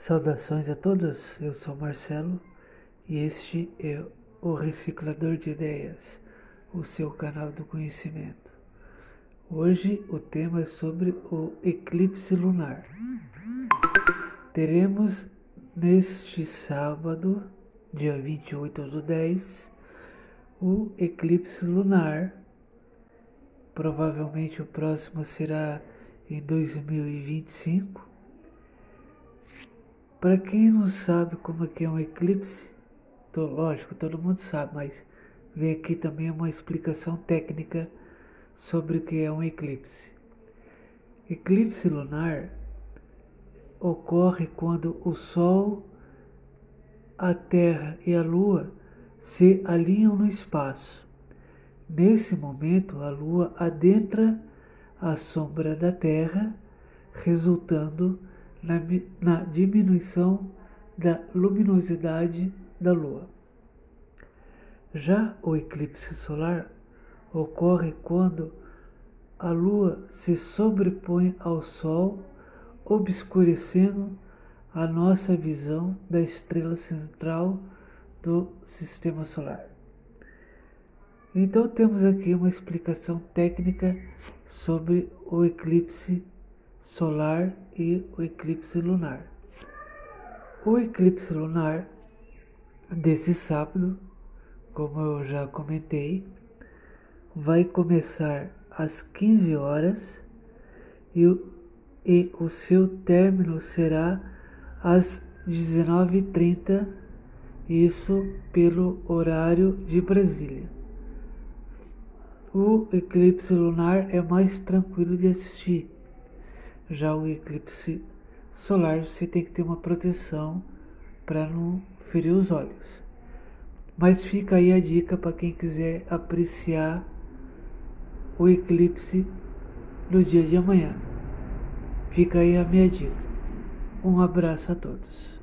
Saudações a todos, eu sou Marcelo e este é o Reciclador de Ideias, o seu canal do conhecimento. Hoje o tema é sobre o eclipse lunar. Teremos neste sábado, dia 28 do 10, o eclipse lunar. Provavelmente o próximo será em 2025 para quem não sabe como é que é um eclipse, tô, lógico, todo mundo sabe, mas vem aqui também uma explicação técnica sobre o que é um eclipse. Eclipse lunar ocorre quando o Sol, a Terra e a Lua se alinham no espaço. Nesse momento, a Lua adentra a sombra da Terra, resultando na, na diminuição da luminosidade da Lua. Já o eclipse solar ocorre quando a Lua se sobrepõe ao Sol, obscurecendo a nossa visão da estrela central do sistema solar. Então temos aqui uma explicação técnica sobre o eclipse solar e o eclipse lunar. O eclipse lunar desse sábado, como eu já comentei, vai começar às 15 horas e, e o seu término será às 19h30, isso pelo horário de Brasília. O eclipse lunar é mais tranquilo de assistir já o eclipse solar você tem que ter uma proteção para não ferir os olhos. Mas fica aí a dica para quem quiser apreciar o eclipse no dia de amanhã. Fica aí a minha dica. Um abraço a todos.